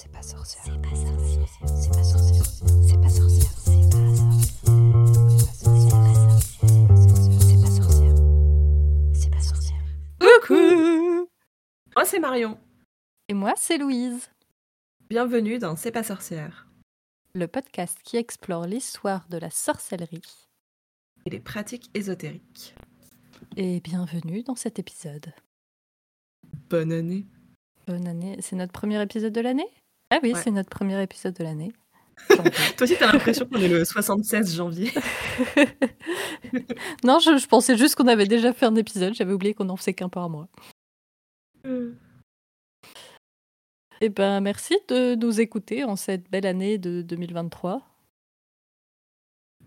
C'est pas sorcière. C'est pas sorcière. C'est pas sorcière. C'est pas sorcière. C'est pas sorcière. C'est pas sorcière. C'est pas sorcière. Coucou Moi c'est Marion. Et moi, c'est Louise, Bienvenue dans C'est pas sorcière le podcast qui explore l'histoire de la sorcellerie. et les pratiques ésotériques. Et bienvenue dans cet épisode. Bonne année. Bonne année. C'est notre premier épisode de l'année? Ah oui, Ouais. c'est notre premier épisode de l'année. Toi aussi t'as l'impression qu'on est le 76 janvier. non, je, je pensais juste qu'on avait déjà fait un épisode. J'avais oublié qu'on en faisait qu'un par mois. Eh ben, merci de nous écouter en cette belle année de 2023.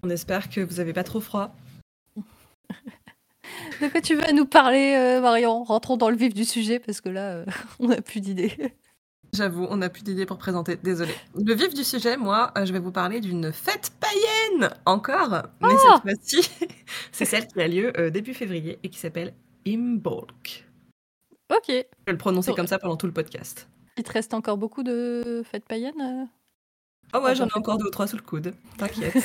On espère que vous avez pas trop froid. De quoi tu veux nous parler, euh, Marion? Rentrons dans le vif du sujet parce que là, euh, on n'a plus d'idées. J'avoue, on n'a plus d'idées pour présenter, désolé. Le vif du sujet, moi, euh, je vais vous parler d'une fête païenne Encore Mais Ah cette fois-ci, c'est celle qui a lieu euh, début février et qui s'appelle Imbolc. Ok. Je vais le prononcer Oh. comme ça pendant tout le podcast. Il te reste encore beaucoup de fêtes païennes euh Ah ouais, Ah, j'en ai encore deux ou trois sous le coude. T'inquiète.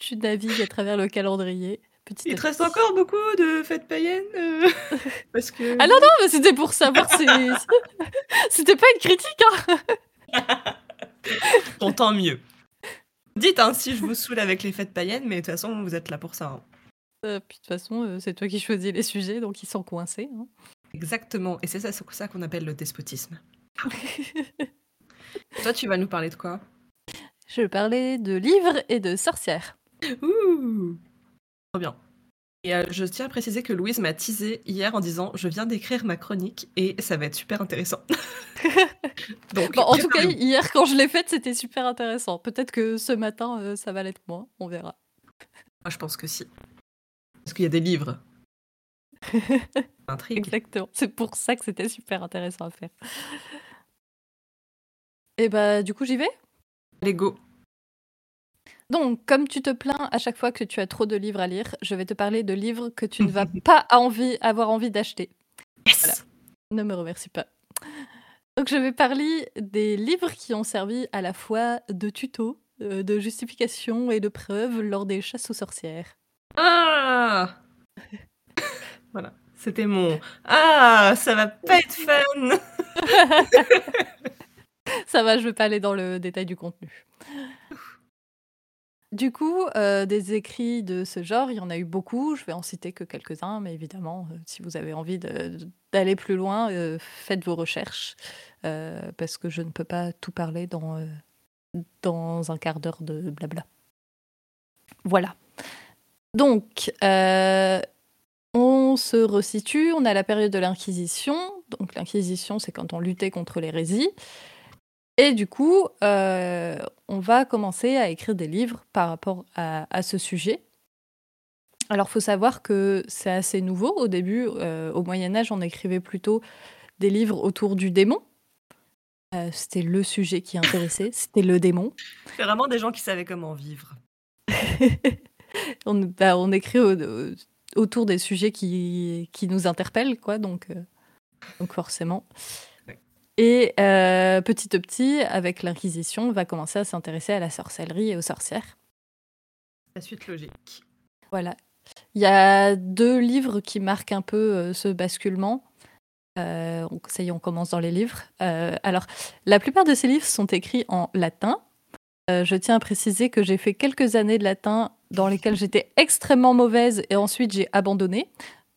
Tu navigues à travers le calendrier. Petit Il te reste encore beaucoup de fêtes païennes euh, Parce que. Ah non, non, mais c'était pour savoir si. C'était pas une critique, hein Bon, tant mieux. Dites hein, si je vous saoule avec les fêtes païennes, mais de toute façon, vous êtes là pour ça. hein. Euh, Puis de toute façon, euh, c'est toi qui choisis les sujets, donc ils sont coincés. hein. Exactement. Et c'est ça, c'est ça qu'on appelle le despotisme. Toi, tu vas nous parler de quoi? Je parlais de livres et de sorcières. Ouh Trop bien. Et euh, je tiens à préciser que Louise m'a teasé hier en disant Je viens d'écrire ma chronique et ça va être super intéressant. Donc, Bon, en tout cas, hier, quand je l'ai faite, c'était super intéressant. Peut-être que ce matin, euh, ça va l'être moins. On verra. moi je pense que si. Parce qu'il y a des livres. Intrigue. Exactement. C'est pour ça que c'était super intéressant à faire. Et bah, du coup, j'y vais? Allez, go. Donc, comme tu te plains à chaque fois que tu as trop de livres à lire, je vais te parler de livres que tu ne vas pas envie, avoir envie d'acheter. Yes Voilà. Ne me remercie pas. Donc, je vais parler des livres qui ont servi à la fois de tuto, euh, de justification et de preuve lors des chasses aux sorcières. Ah Voilà. C'était mon Ah, ça va pas être fun Ça va, je vais pas aller dans le détail du contenu. Du coup, euh, des écrits de ce genre, il y en a eu beaucoup. Je vais en citer que quelques-uns, mais évidemment, euh, si vous avez envie d'aller plus loin, euh, faites vos recherches, parce que je ne peux pas tout parler dans, dans un quart d'heure de blabla. Voilà. Donc, on se resitue, on a la période de l'Inquisition. Donc, l'Inquisition, c'est quand on luttait contre l'hérésie. Et du coup, euh, on va commencer à écrire des livres par rapport à, à ce sujet. Alors, faut savoir que c'est assez nouveau. Au début, euh, au Moyen Âge, on écrivait plutôt des livres autour du démon. Euh, c'était le sujet qui intéressait, c'était le démon. C'est vraiment des gens qui savaient comment vivre. on, bah, on écrit au- au- autour des sujets qui, qui nous interpellent, quoi. Donc, donc forcément. Et euh, petit à petit, avec l'Inquisition, on va commencer à s'intéresser à la sorcellerie et aux sorcières. La suite logique. Voilà. Il y a deux livres qui marquent un peu euh, ce basculement. Euh, ça y est, on commence dans les livres. Euh, alors, la plupart de ces livres sont écrits en latin. Euh, je tiens à préciser que j'ai fait quelques années de latin dans lesquelles j'étais extrêmement mauvaise et ensuite j'ai abandonné.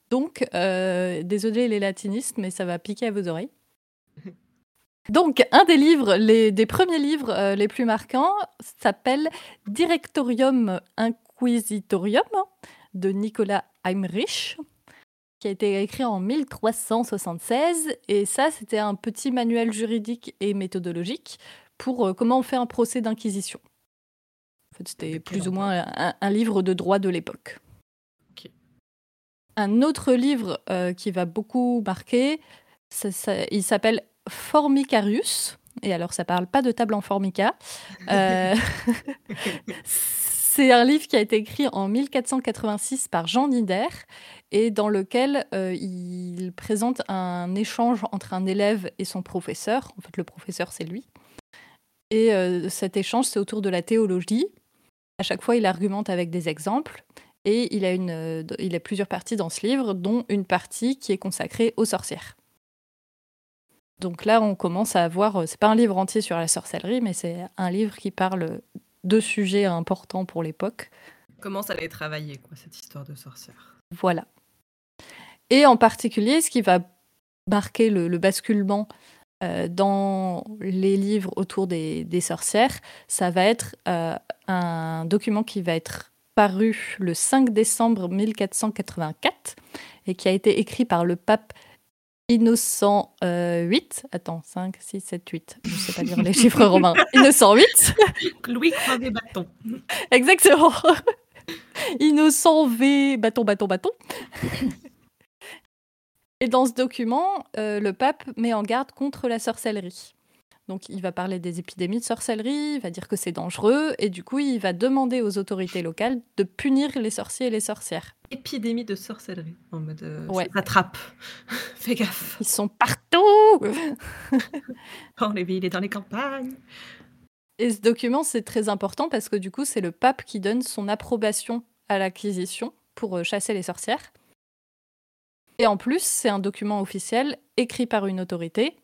Donc, désolé les latinistes, mais ça va piquer à vos oreilles. Donc, un des livres, les, des premiers livres euh, les plus marquants s'appelle Directorium Inquisitorium de Nicolas Heinrich, qui a été écrit en 1376. Et ça, c'était un petit manuel juridique et méthodologique pour euh, comment on fait un procès d'inquisition. En fait, c'était plus ou moins un, un livre de droit de l'époque. Un autre livre euh, qui va beaucoup marquer, ça- ça- il s'appelle Formicarius. Et alors, ça parle pas de table en formica. Euh, C'est un livre qui a été écrit en 1486 par Jean Nider et dans lequel euh, il présente un échange entre un élève et son professeur. En fait, le professeur, c'est lui. Et euh, cet échange, c'est autour de la théologie. À chaque fois, il argumente avec des exemples. Et il a, une, il a plusieurs parties dans ce livre, dont une partie qui est consacrée aux sorcières. Donc là, on commence à voir, c'est pas un livre entier sur la sorcellerie, mais c'est un livre qui parle de sujets importants pour l'époque. Comment ça allait travailler, quoi, cette histoire de sorcière? Voilà. Et en particulier, ce qui va marquer le, le basculement euh, dans les livres autour des, des sorcières, ça va être euh, un document qui va être paru le 5 décembre 1484 et qui a été écrit par le pape Innocent euh, 8. Attends, 5, 6, 7, 8. Je ne sais pas lire les chiffres romains. Innocent 8. Louis croix des bâtons. Exactement. Innocent V, bâton, bâton, bâton. Et dans ce document, euh, le pape met en garde contre la sorcellerie. Donc il va parler des épidémies de sorcellerie, il va dire que c'est dangereux, et du coup il va demander aux autorités locales de punir les sorciers et les sorcières. Épidémie de sorcellerie, en mode euh, Ouais. ça attrape. Fais gaffe. Ils sont partout Dans les villes et dans les campagnes. Et ce document, c'est très important parce que du coup, c'est le pape qui donne son approbation à l'acquisition pour euh, chasser les sorcières. Et en plus, c'est un document officiel écrit par une autorité.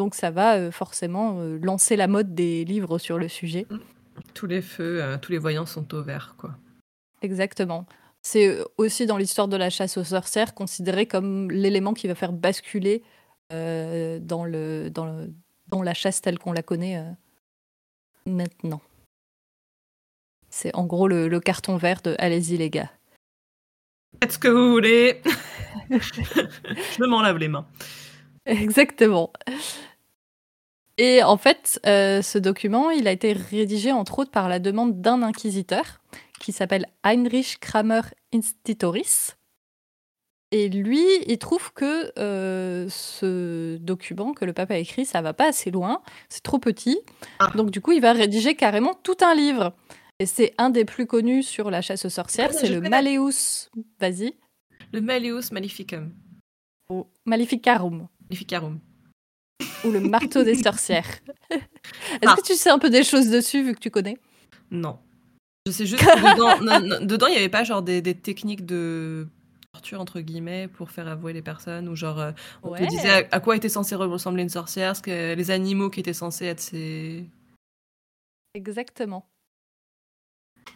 Donc ça va euh, forcément euh, lancer la mode des livres sur le sujet. Tous les feux, euh, tous les voyants sont au vert, quoi. Exactement. C'est aussi dans l'histoire de la chasse aux sorcières considéré comme l'élément qui va faire basculer euh, dans, le, dans, le- dans la chasse telle qu'on la connaît euh, maintenant. C'est en gros le, le carton vert de Allez-y les gars. Faites ce que vous voulez. Je m'en lave les mains. Exactement. Et en fait, euh, ce document, il a été rédigé entre autres par la demande d'un inquisiteur qui s'appelle Heinrich Kramer Institoris. Et lui, il trouve que euh, ce document que le pape a écrit, ça va pas assez loin, c'est trop petit. Ah. Donc du coup, il va rédiger carrément tout un livre. Et c'est un des plus connus sur la chasse aux sorcières, c'est le. Malleus, vas-y, Le Malleus Maleficum. ou Maleficarum. Maleficarum. Ou le marteau des sorcières. Est-ce Ah. que tu sais un peu des choses dessus vu que tu connais? Non. Je sais juste que dedans, non, non, dedans, il n'y avait pas genre des, des techniques de torture, entre guillemets, pour faire avouer les personnes, ou genre, euh, on te disait à, à quoi était censé ressembler une sorcière, ce que, les animaux qui étaient censés être ses... Exactement.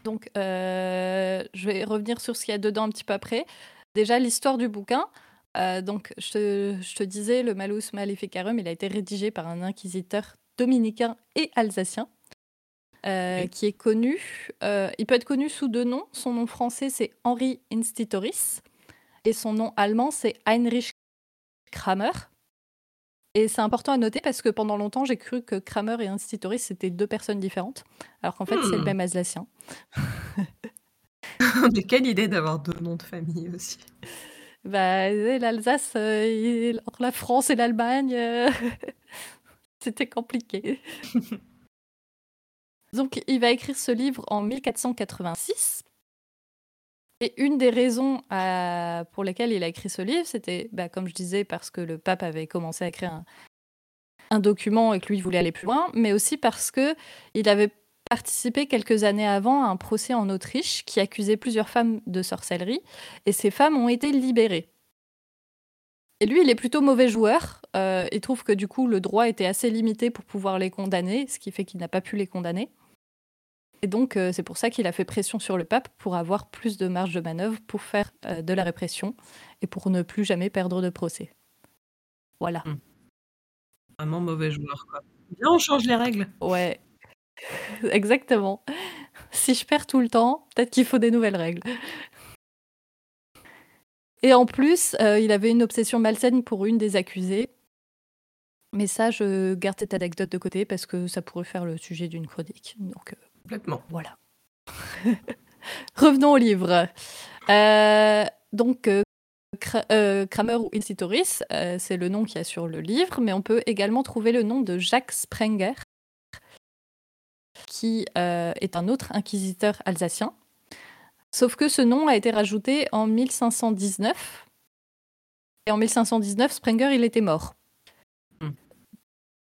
Donc, euh, je vais revenir sur ce qu'il y a dedans un petit peu après. Déjà, l'histoire du bouquin. Euh, donc, je te, je te disais, le Malus Maleficarum, il a été rédigé par un inquisiteur dominicain et alsacien, euh, qui est connu. euh, il peut être connu sous deux noms. Son nom français, c'est Henri Institoris, et son nom allemand, c'est Heinrich Kramer. Et c'est important à noter parce que pendant longtemps, j'ai cru que Kramer et Institoris, c'était deux personnes différentes, alors qu'en fait, c'est le Hmm. même alsacien. Mais quelle idée d'avoir deux noms de famille aussi. Bah, l'Alsace, euh, la France et l'Allemagne, euh, c'était compliqué. Donc, il va écrire ce livre en 1486. Et une des raisons euh, pour lesquelles il a écrit ce livre, c'était, bah, comme je disais, parce que le pape avait commencé à écrire un, document et que lui voulait aller plus loin, mais aussi parce que il avait participé quelques années avant à un procès en Autriche qui accusait plusieurs femmes de sorcellerie et ces femmes ont été libérées. Et lui, il est plutôt mauvais joueur. Euh, il trouve que du coup, le droit était assez limité pour pouvoir les condamner, ce qui fait qu'il n'a pas pu les condamner. Et donc, euh, c'est pour ça qu'il a fait pression sur le pape pour avoir plus de marge de manœuvre pour faire euh, de la répression et pour ne plus jamais perdre de procès. Voilà. Vraiment mauvais joueur, quoi. Viens, on change les règles. Ouais. Exactement. Si je perds tout le temps, peut-être qu'il faut des nouvelles règles. Et en plus, euh, il avait une obsession malsaine pour une des accusées. Mais ça, je garde cette anecdote de côté parce que ça pourrait faire le sujet d'une chronique. Donc euh, Complètement. voilà. Revenons au livre. Euh, donc, Kra- Kramer ou Incitoris, c'est le nom qu'il y a sur le livre, mais on peut également trouver le nom de Jacques Sprenger, qui euh, est un autre inquisiteur alsacien. Sauf que ce nom a été rajouté en 1519. Et en 1519, Sprenger, il était mort. Hmm.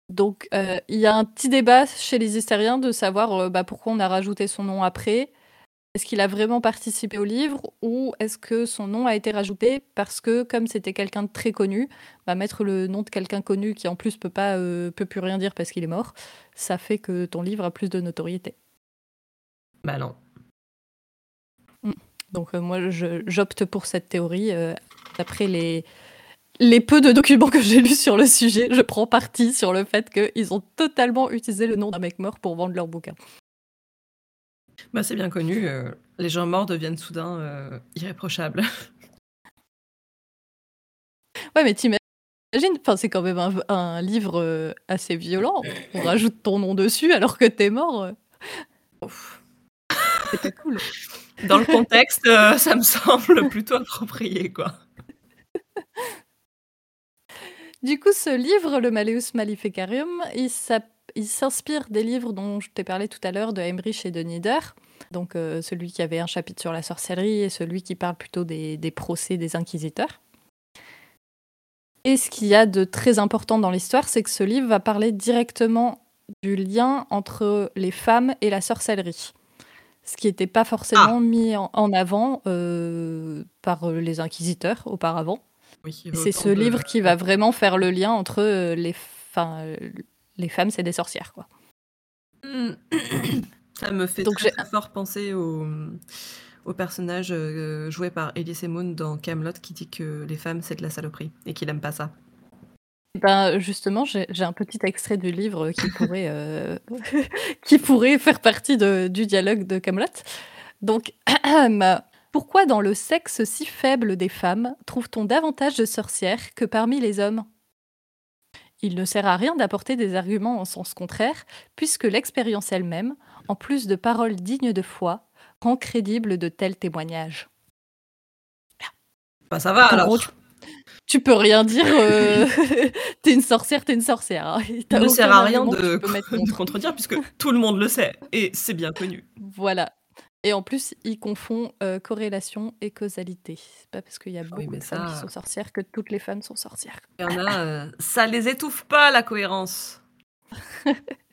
Donc, euh, il y a un petit débat chez les hystériens de savoir euh, bah, pourquoi on a rajouté son nom après. Est-ce qu'il a vraiment participé au livre ou est-ce que son nom a été rajouté parce que, comme c'était quelqu'un de très connu, bah, mettre le nom de quelqu'un connu qui en plus peut pas euh, peut plus rien dire parce qu'il est mort, ça fait que ton livre a plus de notoriété. Bah non. Donc euh, moi, j'opte pour cette théorie. euh, D'après les, les peu de documents que j'ai lus sur le sujet, je prends parti sur le fait qu'ils ont totalement utilisé le nom d'un mec mort pour vendre leur bouquin. Bah c'est bien connu. euh, les gens morts deviennent soudain euh, irréprochables. Ouais, mais t'imagines, enfin, c'est quand même un, un livre euh, assez violent. On rajoute ton nom dessus alors que t'es mort. Ouf. C'est pas cool. Dans le contexte, ça me semble plutôt approprié, quoi. Du coup, ce livre, le Malleus Maleficarium, il s'inspire des livres dont je t'ai parlé tout à l'heure de Heinrich et de Nieder. Donc, euh, celui qui avait un chapitre sur la sorcellerie et celui qui parle plutôt des, des procès des inquisiteurs. Et ce qu'il y a de très important dans l'histoire, c'est que ce livre va parler directement du lien entre les femmes et la sorcellerie. Ce qui n'était pas forcément mis en, en avant euh, par les inquisiteurs auparavant. Oui, C'est ce de- livre qui va vraiment faire le lien entre euh, les, les femmes, c'est des sorcières, quoi. Ça me fait Donc très, fort penser au, au personnage euh, joué par Elise Moon dans Camelot qui dit que les femmes c'est de la saloperie et qu'il aime pas ça. Ben, justement, j'ai j'ai un petit extrait du livre qui pourrait, euh, qui pourrait faire partie de- du dialogue de Camelot. Donc, pourquoi dans le sexe si faible des femmes trouve-t-on davantage de sorcières que parmi les hommes? Il ne sert à rien d'apporter des arguments en sens contraire, puisque l'expérience elle-même, en plus de paroles dignes de foi, rend crédible de tels témoignages. Bah ça va En alors. gros, tu, tu peux rien dire. euh, t'es une sorcière, t'es une sorcière. hein. Ça ne sert à rien de, contredire puisque tout le monde le sait et c'est bien connu. Voilà. Et en plus, il confond euh, corrélation et causalité. C'est pas parce qu'il y a beaucoup Oui, de femmes qui sont sorcières que toutes les femmes sont sorcières. Il y en a, euh, ça les étouffe pas la cohérence.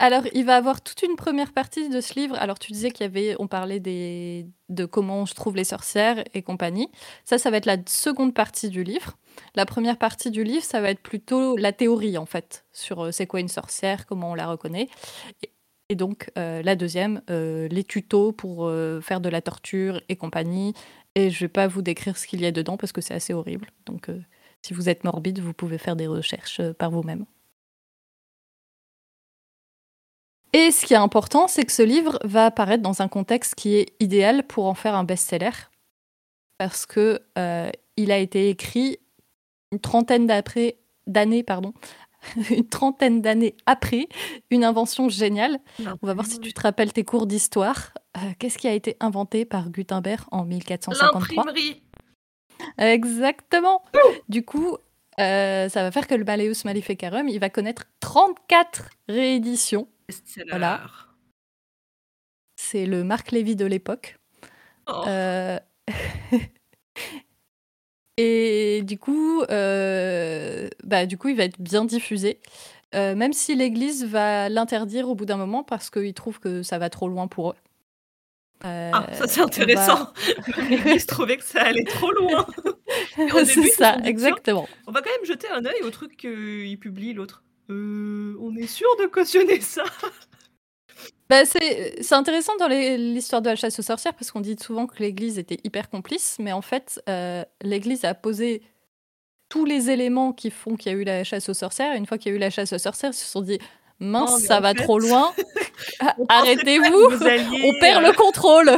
Alors, il va avoir toute une première partie de ce livre. Alors, tu disais qu'il y avait, on parlait de comment je trouve les sorcières et compagnie. Ça, ça va être la seconde partie du livre. La première partie du livre, ça va être plutôt la théorie, en fait, sur euh, c'est quoi une sorcière, comment on la reconnaît. Et, donc, euh, la deuxième, euh, les tutos pour faire de la torture et compagnie. Et je vais pas vous décrire ce qu'il y a dedans parce que c'est assez horrible. Donc, si vous êtes morbide, vous pouvez faire des recherches par vous-même. Et ce qui est important, c'est que ce livre va apparaître dans un contexte qui est idéal pour en faire un best-seller, parce que euh, il a été écrit une trentaine d'après- d'années, pardon, une trentaine d'années après une invention géniale. On va voir si tu te rappelles tes cours d'histoire. Euh, Qu'est-ce qui a été inventé par Gutenberg en 1453 L'imprimerie. Exactement. Du coup, euh, ça va faire que le Malleus Maleficarum, il va connaître 34 rééditions. Best-seller. Voilà. C'est le Marc Lévy de l'époque. Oh. Euh, Et du coup, euh, bah, du coup, il va être bien diffusé. Euh, même si l'Église va l'interdire au bout d'un moment parce qu'ils trouvent que ça va trop loin pour eux. Euh, Ah, ça c'est intéressant. L'Église trouvait que ça allait trop loin. C'est ça, exactement. On va quand même jeter un œil au truc qu'il publie l'autre. Euh, on est sûr de cautionner ça? Bah, c'est c'est intéressant dans l'histoire de la chasse aux sorcières parce qu'on dit souvent que l'Église était hyper complice, mais en fait, euh, l'Église a posé tous les éléments qui font qu'il y a eu la chasse aux sorcières. Et une fois qu'il y a eu la chasse aux sorcières, ils se sont dit mince, ça va fait, trop loin, Ah, arrêtez-vous, alliez, on perd euh, le contrôle.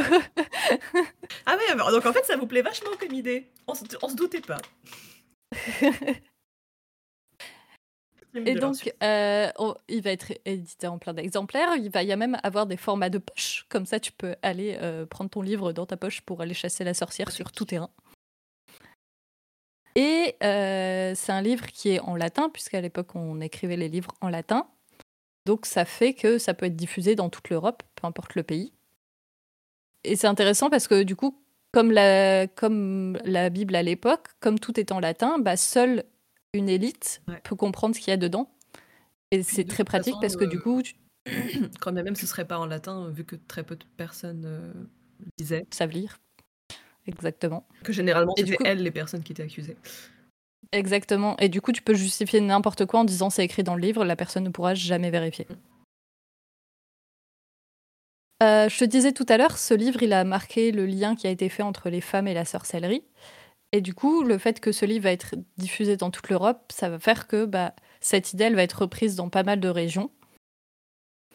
Ah ouais, donc en fait ça vous plaît vachement comme idée. On se, on se doutait pas. Et donc, euh, on- il va être édité en plein d'exemplaires. Il va y a même avoir des formats de poche. Comme ça, tu peux aller euh, prendre ton livre dans ta poche pour aller chasser la sorcière sur tout terrain. Et euh, c'est un livre qui est en latin, puisqu'à l'époque, on écrivait les livres en latin. Donc ça fait que ça peut être diffusé dans toute l'Europe, peu importe le pays. Et c'est intéressant parce que du coup, comme la, comme la Bible à l'époque, comme tout est en latin, bah, seule une élite Ouais. peut comprendre ce qu'il y a dedans. Et c'est très pratique façon, parce que euh, du coup, tu Quand bien même ce serait pas en latin, vu que très peu de personnes euh, lisaient. savent lire. Exactement. Que généralement, c'était coup- elles les personnes qui étaient accusées. Exactement. Et du coup, tu peux justifier n'importe quoi en disant c'est écrit dans le livre, la personne ne pourra jamais vérifier. Euh, je te disais tout à l'heure, ce livre, il a marqué le lien qui a été fait entre les femmes et la sorcellerie. Et du coup, le fait que ce livre va être diffusé dans toute l'Europe, ça va faire que bah, cette idée, elle va être reprise dans pas mal de régions.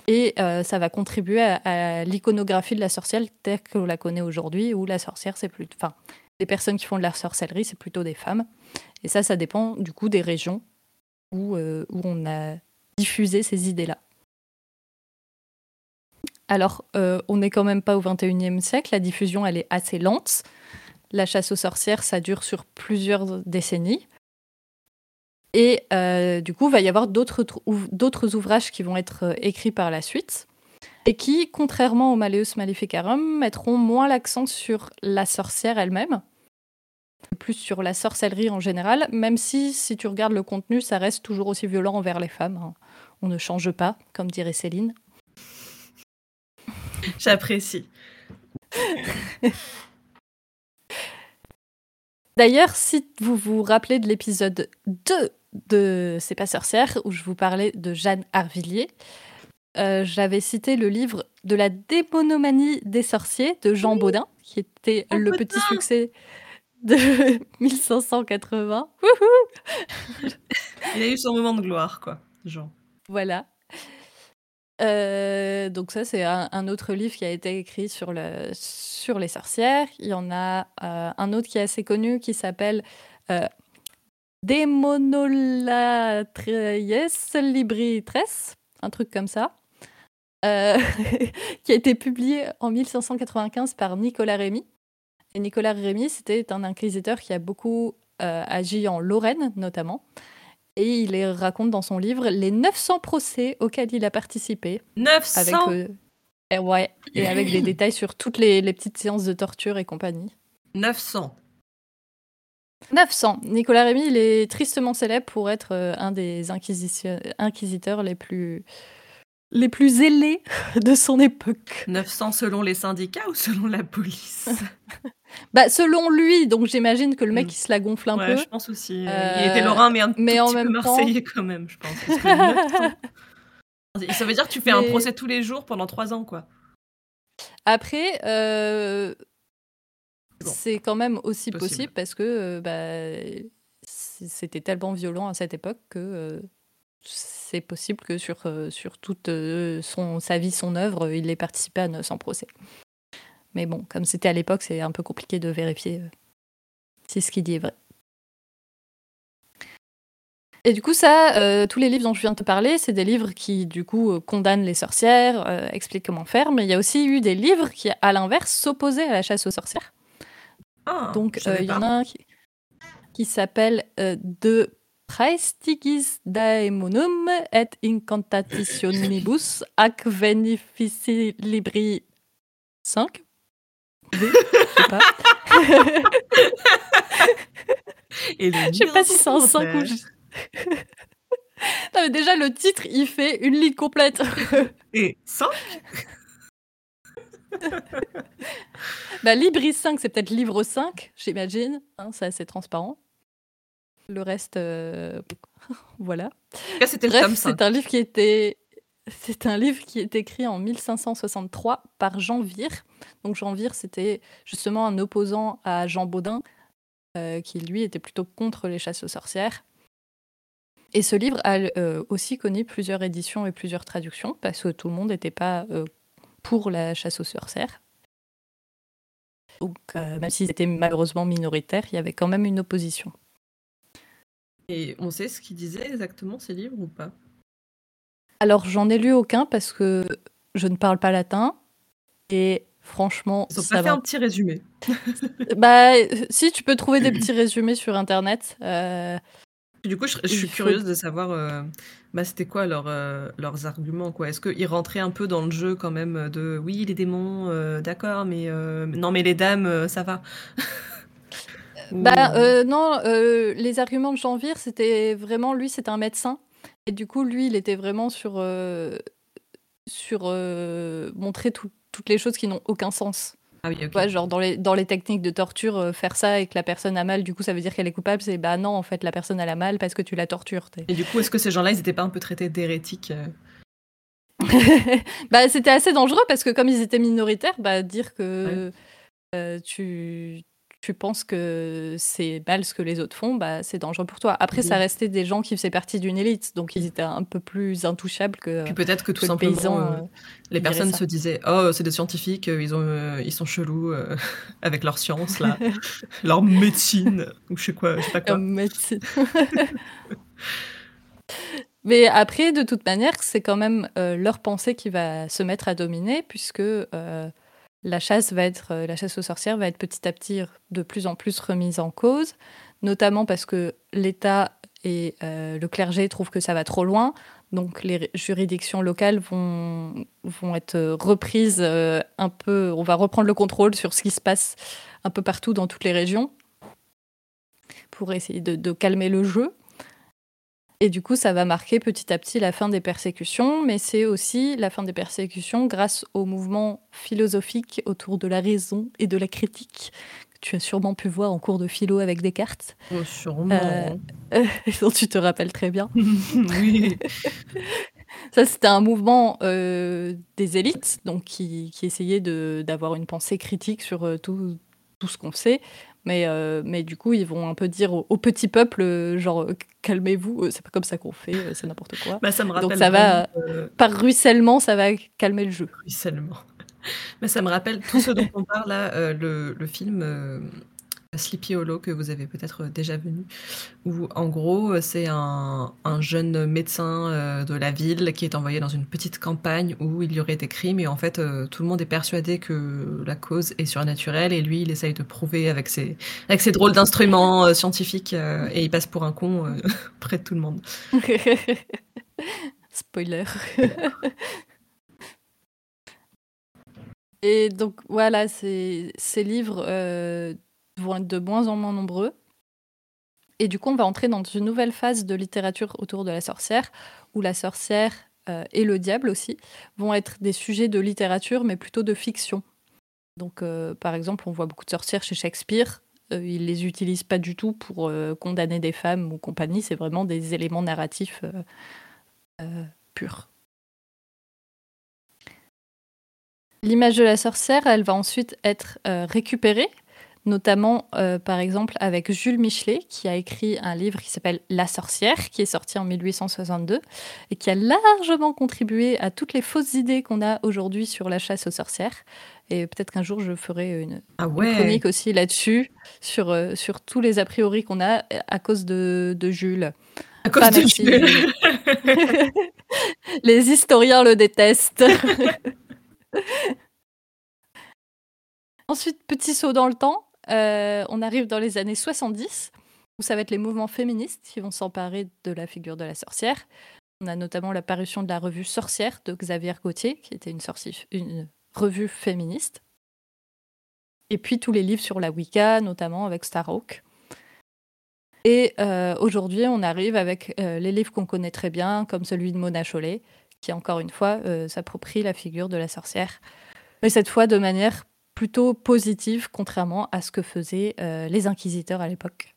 Et euh, ça va contribuer à, l'iconographie de la sorcière telle qu'on la connaît aujourd'hui, où la sorcière, c'est plus... Enfin, les personnes qui font de la sorcellerie, c'est plutôt des femmes. Et ça, ça dépend du coup des régions où, euh, on a diffusé ces idées-là. Alors, euh, on n'est quand même pas au 21e siècle, la diffusion, elle est assez lente. La chasse aux sorcières, ça dure sur plusieurs décennies. Et euh, du coup, il va y avoir d'autres ouvrages qui vont être euh, écrits par la suite et qui, contrairement au Malleus Maleficarum, mettront moins l'accent sur la sorcière elle-même, plus sur la sorcellerie en général, même si, si tu regardes le contenu, ça reste toujours aussi violent envers les femmes. hein. On ne change pas, comme dirait Céline. J'apprécie. D'ailleurs, si vous vous rappelez de l'épisode 2 de C'est pas sorcière, où je vous parlais de Jeanne Arvilliers, euh, j'avais cité le livre de la démonomanie des sorciers de Jean Baudin, qui était Jean le petit succès de 1580. Wouhou Il a eu son moment de gloire, quoi. Genre. Voilà. Euh, donc ça, c'est un, autre livre qui a été écrit sur, le, sur les sorcières. Il y en a euh, un autre qui est assez connu qui s'appelle euh, Demonolatries Libritres, un truc comme ça, euh, qui a été publié en 1595 par Nicolas Rémy. Et Nicolas Rémy, c'était un inquisiteur qui a beaucoup agi en Lorraine, notamment. Et il les raconte dans son livre les 900 procès auxquels il a participé. 900 Avec, euh, et ouais, et avec des détails sur toutes les, les petites séances de torture et compagnie. 900. 900. Nicolas Rémy, il est tristement célèbre pour être euh, un des inquisiteurs les plus, les plus zélés de son époque. 900 selon les syndicats ou selon la police? Bah, selon lui, donc j'imagine que le mec, Mm. il se la gonfle un Ouais, peu. je pense aussi. euh, il était lorrain, mais un mais tout en petit peu même temps- marseillais quand même, je pense. parce que 900 Ça veut dire que tu fais un procès tous les jours pendant 3 ans, quoi. Après, euh, Bon. c'est quand même aussi Possible. possible, parce que euh, bah, c'était tellement violent à cette époque que euh, c'est possible que sur, sur toute son, sa vie, son œuvre, il ait participé à 900 procès. Mais bon, comme c'était à l'époque, c'est un peu compliqué de vérifier euh, si ce qu'il dit est vrai. Et du coup, ça, euh, tous les livres dont je viens de te parler, c'est des livres qui, du coup, euh, condamnent les sorcières, euh, expliquent comment faire. Mais il y a aussi eu des livres qui, à l'inverse, s'opposaient à la chasse aux sorcières. Ah, Donc, euh, il y en a un qui, qui s'appelle De Praestigis Daemonum et Incantationibus ac Benefici Libri 5. Je sais pas. Et Je sais pas si c'est numéro 5 ou. Non, mais déjà, le titre, il fait une ligne complète. Et 5 bah, Libri 5, c'est peut-être livre 5, j'imagine. Hein, c'est assez transparent. Le reste, euh, voilà. Bref, tome 5. c'est un livre qui était. C'est un livre qui est écrit en 1563 par Jean Vire. Donc Jean Vire, c'était justement un opposant à Jean Baudin, euh, qui lui était plutôt contre les chasses aux sorcières. Et ce livre a euh, aussi connu plusieurs éditions et plusieurs traductions, parce que tout le monde n'était pas euh, pour la chasse aux sorcières. Donc, même s'ils étaient malheureusement minoritaires, il y avait quand même une opposition. Et on sait ce qu'il disait exactement, ces livres, ou pas? Alors, j'en ai lu aucun parce que je ne parle pas latin. Et franchement, Ils ont ça pas fait va. un petit résumé. Bah, si, tu peux trouver des petits résumés sur Internet. Euh, Du coup, je, suis faut- curieuse de savoir, euh, bah, c'était quoi leur, euh, leurs arguments, quoi. Est-ce qu'ils rentraient un peu dans le jeu quand même de oui, les démons, d'accord, mais non, mais les dames, ça va? Ou- Bah non, les arguments de Jean Vire, c'était vraiment lui, c'était un médecin. Et du coup, lui, il était vraiment sur, euh, sur euh, montrer tout- toutes les choses qui n'ont aucun sens. Ah oui, ok. Tu vois, genre dans les, dans les techniques de torture, euh, faire ça et que la personne a mal, du coup, ça veut dire qu'elle est coupable. C'est bah non, en fait, la personne elle a mal parce que tu la tortures. Et du coup, est-ce que ces gens-là, ils étaient pas un peu traités d'hérétiques bah, c'était assez dangereux parce que comme ils étaient minoritaires, bah, dire que tu, tu penses que c'est mal ce que les autres font, bah, c'est dangereux pour toi. Après, ça restait des gens qui faisaient partie d'une élite, donc ils étaient un peu plus intouchables que, Puis peut-être que tout que le simplement, paysan. euh, euh, les personnes se disaient Oh, c'est des scientifiques, euh, ils, ont, euh, ils sont chelous euh, avec leur science, là, leur médecine, ou je sais quoi, je sais pas quoi. comme médecine. Mais après, de toute manière, c'est quand même leur pensée qui va se mettre à dominer, puisque la chasse va être, euh, la chasse aux sorcières va être petit à petit de plus en plus remise en cause, notamment parce que l'État et euh, le clergé trouvent que ça va trop loin. Donc les juridictions locales vont, vont être euh, reprises un peu, on va reprendre le contrôle sur ce qui se passe un peu partout dans toutes les régions pour essayer de calmer le jeu. Et du coup, ça va marquer petit à petit la fin des persécutions, mais c'est aussi la fin des persécutions grâce au mouvement philosophique autour de la raison et de la critique que tu as sûrement pu voir en cours de philo avec Descartes, Oh, sûrement. Euh, dont tu te rappelles très bien. oui. Ça, c'était un mouvement euh, des élites, donc qui, qui essayait d'avoir une pensée critique sur euh, tout, tout ce qu'on sait. Mais, euh, mais du coup, ils vont un peu dire au, au petit peuple, euh, genre, euh, calmez-vous, c'est pas comme ça qu'on fait, c'est n'importe quoi. Bah, ça me rappelle Donc ça va, euh, Par ruissellement, ça va calmer le jeu. ruissellement. Mais ça me rappelle tout ce dont on parle là, euh, le, le film Sleepy Hollow que vous avez peut-être déjà venu, où en gros c'est un, un jeune médecin euh, de la ville qui est envoyé dans une petite campagne où il y aurait des crimes et en fait euh, tout le monde est persuadé que la cause est surnaturelle et lui il essaye de prouver avec ses, avec ses drôles d'instruments euh, scientifiques et il passe pour un con près de tout le monde. Spoiler. Et donc voilà, ces, ces livres vont être de moins en moins nombreux. Et du coup, on va entrer dans une nouvelle phase de littérature autour de la sorcière, où la sorcière euh, et le diable aussi vont être des sujets de littérature, mais plutôt de fiction. Donc, euh, par exemple, on voit beaucoup de sorcières chez Shakespeare. Euh, il les utilise pas du tout pour euh, condamner des femmes ou compagnie. C'est vraiment des éléments narratifs purs. L'image de la sorcière, elle va ensuite être récupérée, notamment euh, par exemple avec Jules Michelet, qui a écrit un livre qui s'appelle La sorcière, qui est sorti en 1862 et qui a largement contribué à toutes les fausses idées qu'on a aujourd'hui sur la chasse aux sorcières. Et peut-être qu'un jour, je ferai une, Ah une chronique aussi là-dessus, sur, euh, sur tous les a priori qu'on a à cause de, de Jules. À cause Pas de merci. Jules. les historiens le détestent. Ensuite, petit saut dans le temps, euh, on arrive dans les années 70, où ça va être les mouvements féministes qui vont s'emparer de la figure de la sorcière. On a notamment la parution de la revue Sorcière de Xavier Gauthier, qui était une, revue féministe. Et puis tous les livres sur la Wicca, notamment avec Starhawk. Et euh, aujourd'hui, on arrive avec euh, les livres qu'on connaît très bien, comme celui de Mona Chollet, qui encore une fois s'approprie la figure de la sorcière, mais cette fois de manière plutôt positive, contrairement à ce que faisaient euh, les inquisiteurs à l'époque.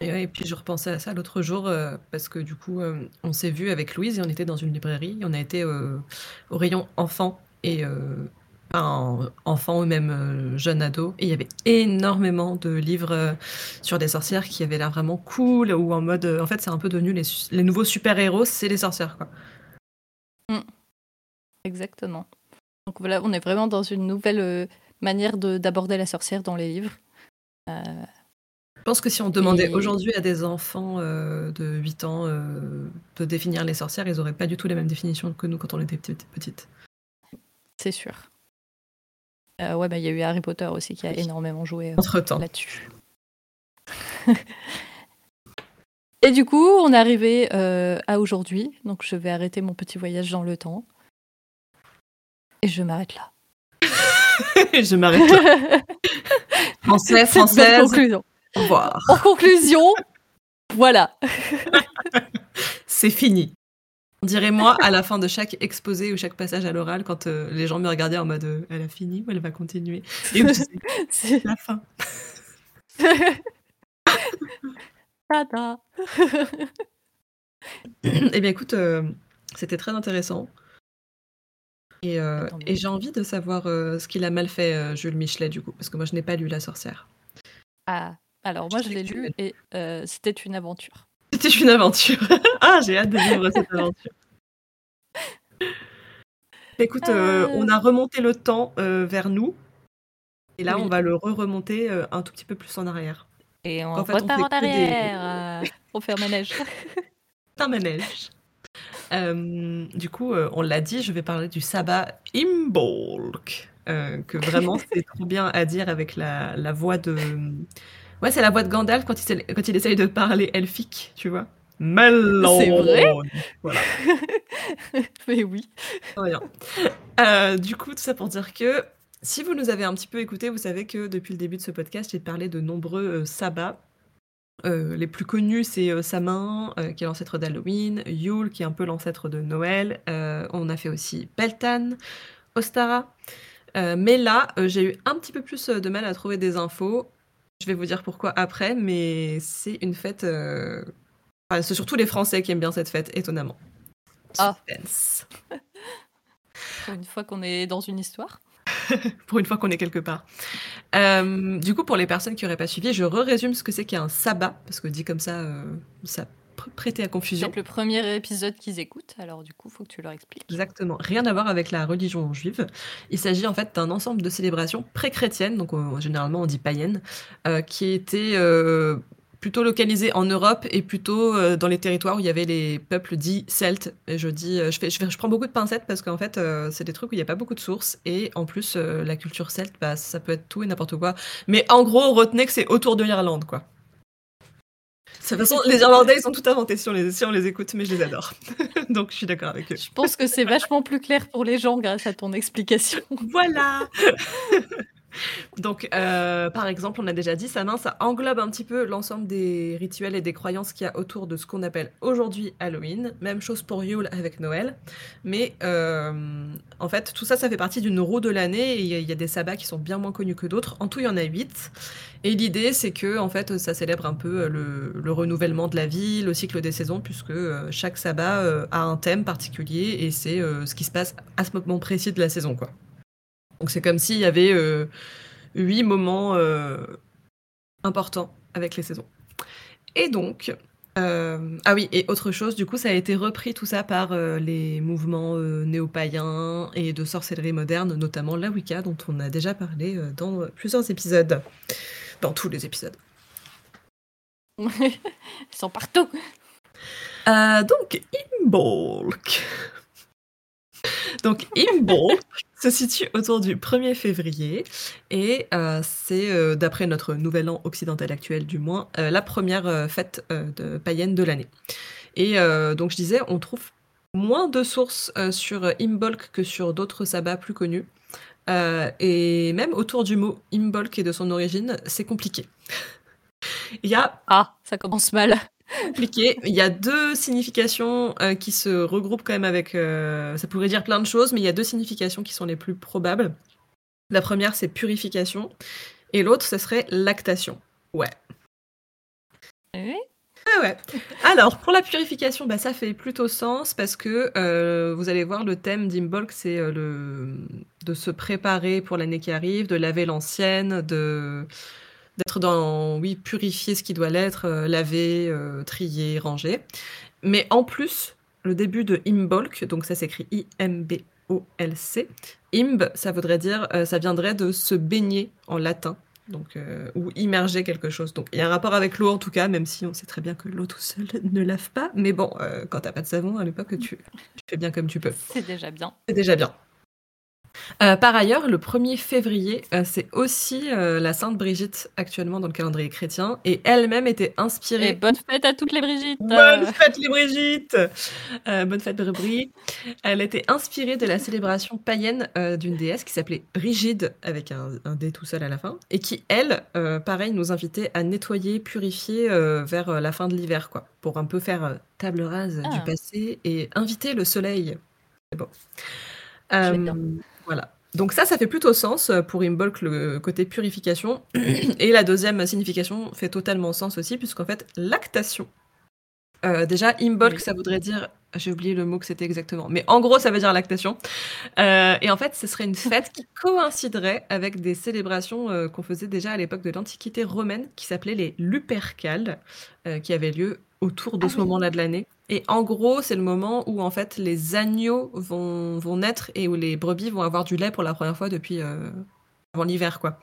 Et, ouais, et puis je repensais à ça l'autre jour euh, parce que du coup euh, on s'est vu avec Louise et on était dans une librairie, on a été au rayon enfants et enfin, enfants ou même jeunes ados et il y avait énormément de livres sur des sorcières qui avaient l'air vraiment cool ou en mode en fait c'est un peu devenu les, nouveaux super-héros, c'est les sorcières quoi. Exactement. Donc voilà, on est vraiment dans une nouvelle manière de- d'aborder la sorcière dans les livres. Euh, Je pense que si on demandait Et- aujourd'hui à des enfants euh, de 8 ans euh, de définir les sorcières, ils auraient pas du tout les mêmes définitions que nous quand on était petites. petites. c'est sûr. Ouais, bah, il y a eu Harry Potter aussi qui a Oui. énormément joué là-dessus. Et du coup, on est arrivé à aujourd'hui. Donc, je vais arrêter mon petit voyage dans le temps. Et je m'arrête là. je m'arrête là. Français, française, conclusion. au revoir. En conclusion, voilà. C'est fini. On dirait moi à la fin de chaque exposé ou chaque passage à l'oral quand euh, les gens me regardaient en mode euh, elle a fini ou elle va continuer. Et C'est la fin. Tada. Eh bien écoute, euh, c'était très intéressant. Et, euh, et j'ai envie de savoir euh, ce qu'il a mal fait, euh, Jules Michelet, du coup, parce que moi je n'ai pas lu La sorcière. Ah, alors moi Je l'ai lu et euh, c'était une aventure. C'était une aventure. ah, j'ai hâte de vivre cette aventure. Écoute, euh, Euh. on a remonté le temps euh, vers nous. Et là, Oui. on va le re-remonter euh, un tout petit peu plus en arrière. Et on En fait, on repart fait en que des- arrière euh, pour faire manège. un manège. Euh, du coup, euh, on l'a dit, je vais parler du sabbat Imbolc. euh, que vraiment, c'est trop bien à dire avec la, la voix de. Ouais, c'est la voix de Gandalf quand il, quand il essaye de parler elfique, tu vois. Melon. C'est vrai Voilà. Mais oui. Rien. Euh, du coup, tout ça pour dire que si vous nous avez un petit peu écouté, vous savez que depuis le début de ce podcast, j'ai parlé de nombreux euh, sabbats. Euh, les plus connus, c'est euh, Samin, euh, qui est l'ancêtre d'Halloween, Yule, qui est un peu l'ancêtre de Noël. Euh, on a fait aussi Beltan, Ostara. Mais là, j'ai eu un petit peu plus de mal à trouver des infos. Je vais vous dire pourquoi après, mais c'est une fête. enfin, c'est surtout les Français qui aiment bien cette fête, étonnamment. Ah. Suspense. Une fois qu'on est dans une histoire. pour une fois qu'on est quelque part. Euh, du coup, pour les personnes qui n'auraient pas suivi, je re-résume ce que c'est qu'un sabbat, parce que dit comme ça, euh, ça pr- prêtait à confusion. C'est le premier épisode qu'ils écoutent, alors du coup, faut que tu leur expliques. Exactement. Rien à voir avec la religion juive. Il s'agit en fait d'un ensemble de célébrations pré-chrétiennes, donc euh, généralement on dit païennes, euh, qui étaient euh, plutôt localisées en Europe et plutôt euh, dans les territoires où il y avait les peuples dits celtes. Et je dis, euh, je, fais, je, fais- je prends beaucoup de pincettes parce qu'en fait euh, c'est des trucs où il n'y a pas beaucoup de sources et en plus euh, la culture celte, bah, ça peut être tout et n'importe quoi. Mais en gros, retenez que c'est autour de l'Irlande, quoi. De toute façon, les Irlandais, ils ont tout inventé si on les, si on les écoute, mais je les adore. Donc je suis d'accord avec eux. Je pense que c'est vachement plus clair pour les gens grâce à ton explication. Voilà Donc, euh, par exemple, on a déjà dit, ça englobe un petit peu l'ensemble des rituels et des croyances qu'il y a autour de ce qu'on appelle aujourd'hui Halloween. Même chose pour Yule avec Noël. Mais euh, en fait, tout ça, ça fait partie d'une roue de l'année et il y, a- des sabbats qui sont bien moins connus que d'autres. En tout, il y en a huit. Et l'idée, c'est que en fait, ça célèbre un peu le, le renouvellement de la vie, le cycle des saisons, puisque euh, chaque sabbat euh, a un thème particulier et c'est euh, ce qui se passe à ce moment précis de la saison, quoi. Donc c'est comme s'il y avait euh, huit moments euh, importants avec les saisons. Et donc, euh, ah oui, et autre chose, du coup, ça a été repris tout ça par euh, les mouvements euh, néo-païens et de sorcellerie moderne, notamment la Wicca, dont on a déjà parlé dans plusieurs épisodes. Dans tous les épisodes. Ils sont partout. Donc, Imbolc. Donc, Imbolc se situe autour du 1er février et euh, c'est, euh, d'après notre nouvel an occidental actuel du moins, euh, la première fête de, païenne de l'année. Et donc, je disais, on trouve moins de sources sur Imbolc que sur d'autres sabbats plus connus. Et même autour du mot Imbolc et de son origine, c'est compliqué. Il y a Ah, ça commence mal. Compliqué. Il y a deux significations euh, qui se regroupent quand même avec. euh, ça pourrait dire plein de choses, mais il y a deux significations qui sont les plus probables. La première, c'est purification, et l'autre, ce serait lactation. Ouais. Oui. Ah ouais? Alors, pour la purification, bah, ça fait plutôt sens parce que euh, vous allez voir le thème d'Imbolc, c'est le de se préparer pour l'année qui arrive, de laver l'ancienne, de d'être dans, oui, purifier ce qui doit l'être, euh, laver, euh, trier, ranger. Mais en plus, le début de Imbolc, donc ça s'écrit I-M-B-O-L-C, Imb, ça voudrait dire, euh, ça viendrait de se baigner en latin. Donc, ou immerger quelque chose. Donc, il y a un rapport avec l'eau en tout cas, même si on sait très bien que l'eau tout seul ne lave pas. Mais bon, quand t'as pas de savon à l'époque, tu, tu fais bien comme tu peux. C'est déjà bien. C'est déjà bien. Euh, par ailleurs, le 1er février, euh, c'est aussi euh, la Sainte Brigitte actuellement dans le calendrier chrétien, et elle-même était inspirée. Et bonne fête à toutes les Brigitte Bonne fête les Brigitte Bonne fête. Elle était inspirée de la célébration païenne d'une déesse qui s'appelait Brigide, avec un, un, D tout seul à la fin, et qui, elle, pareil, nous invitait à nettoyer, purifier vers la fin de l'hiver, quoi, pour un peu faire table rase du Ah. passé et inviter le soleil. C'est bon. Voilà. Donc ça, ça fait plutôt sens euh, pour Imbolc, le côté purification. Et la deuxième signification fait totalement sens aussi, puisqu'en fait, lactation. Euh, déjà, Imbolc, Oui. ça voudrait dire... J'ai oublié le mot que c'était exactement. Mais en gros, ça veut dire lactation. Euh, et en fait, ce serait une fête qui coïnciderait avec des célébrations euh, qu'on faisait déjà à l'époque de l'Antiquité romaine, qui s'appelaient les Lupercales, qui avaient lieu autour de Ah ce oui. moment-là de l'année. Et en gros, c'est le moment où en fait les agneaux vont, vont naître et où les brebis vont avoir du lait pour la première fois depuis avant l'hiver, quoi.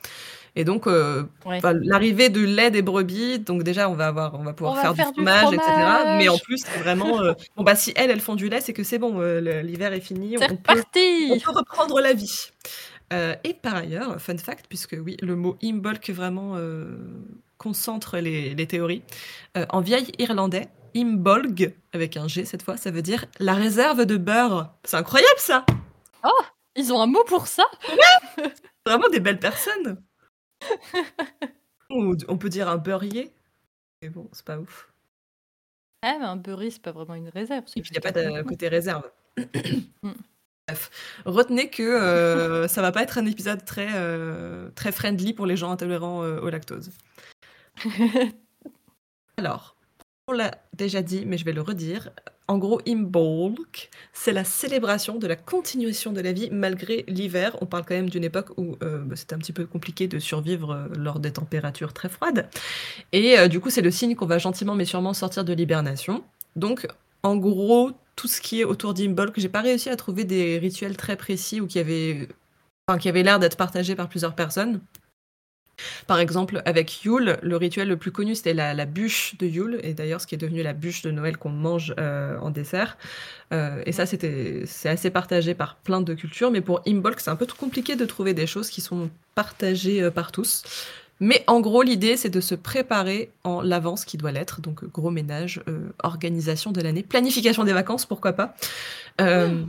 Et donc, euh, Ouais. l'arrivée de lait des brebis, donc déjà on va avoir, on va pouvoir On va faire, du du fromage, etc. Mais en plus, c'est vraiment, euh, bon bah si elles, elles font du lait, c'est que c'est bon, euh, l'hiver est fini, C'est on peut, on reparti peut reprendre la vie. Et par ailleurs, fun fact, puisque oui, le mot imbolc vraiment concentre les, les théories, en vieil irlandais, imbolg, avec un G cette fois, ça veut dire la réserve de beurre. C'est incroyable ça Ils ont un mot pour ça? Vraiment des belles personnes Ou on peut dire un beurrier, mais bon, c'est pas ouf. Ah, mais un burry, c'est pas vraiment une réserve. c'est Et puis il n'y a pas de côté réserve. Mm. Bref, retenez que euh, ça va pas être un épisode très, euh, très friendly pour les gens intolérants euh, au lactose. Alors, on l'a déjà dit, mais je vais le redire. En gros, Imbolc, c'est la célébration de la continuation de la vie malgré l'hiver. On parle quand même d'une époque où euh, bah, c'était un petit peu compliqué de survivre euh, lors des températures très froides. Et euh, du coup, c'est le signe qu'on va gentiment mais sûrement sortir de l'hibernation. Donc, en gros, tout ce qui est autour d'Imbolc, j'ai pas réussi à trouver des rituels très précis ou qui avaient, qui avaient l'air d'être partagés par plusieurs personnes. Par exemple, avec Yule, le rituel le plus connu, c'était la, bûche de Yule, et d'ailleurs, ce qui est devenu la bûche de Noël qu'on mange euh, en dessert. Euh, et ça, c'est assez partagé par plein de cultures, mais pour Imbolc, c'est un peu compliqué de trouver des choses qui sont partagées euh, par tous. Mais en gros, l'idée, c'est de se préparer en l'avance qui doit l'être. Donc, gros ménage, organisation de l'année, planification des vacances, pourquoi pas. Euh,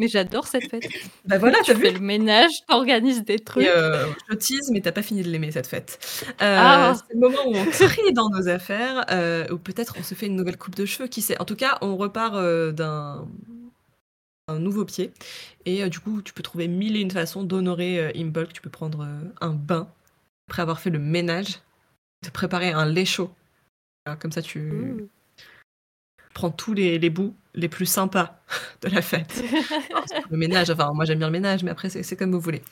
Mais j'adore cette fête. bah voilà, tu t'as vu fais le ménage, t'organises des trucs. Et, euh, je tease, mais t'as pas fini de l'aimer cette fête. Euh, Ah. C'est le moment où on trie dans nos affaires, euh, ou peut-être on se fait une nouvelle coupe de cheveux, qui sait. En tout cas, on repart euh, d'un un nouveau pied. Et euh, du coup, tu peux trouver mille et une façons d'honorer Imbolc. Tu peux prendre un bain après avoir fait le ménage, te préparer un lait chaud. Alors, comme ça, tu Ouh. prends tous les, les bouts les plus sympas de la fête. Le ménage, enfin moi j'aime bien le ménage, mais après c'est comme vous voulez.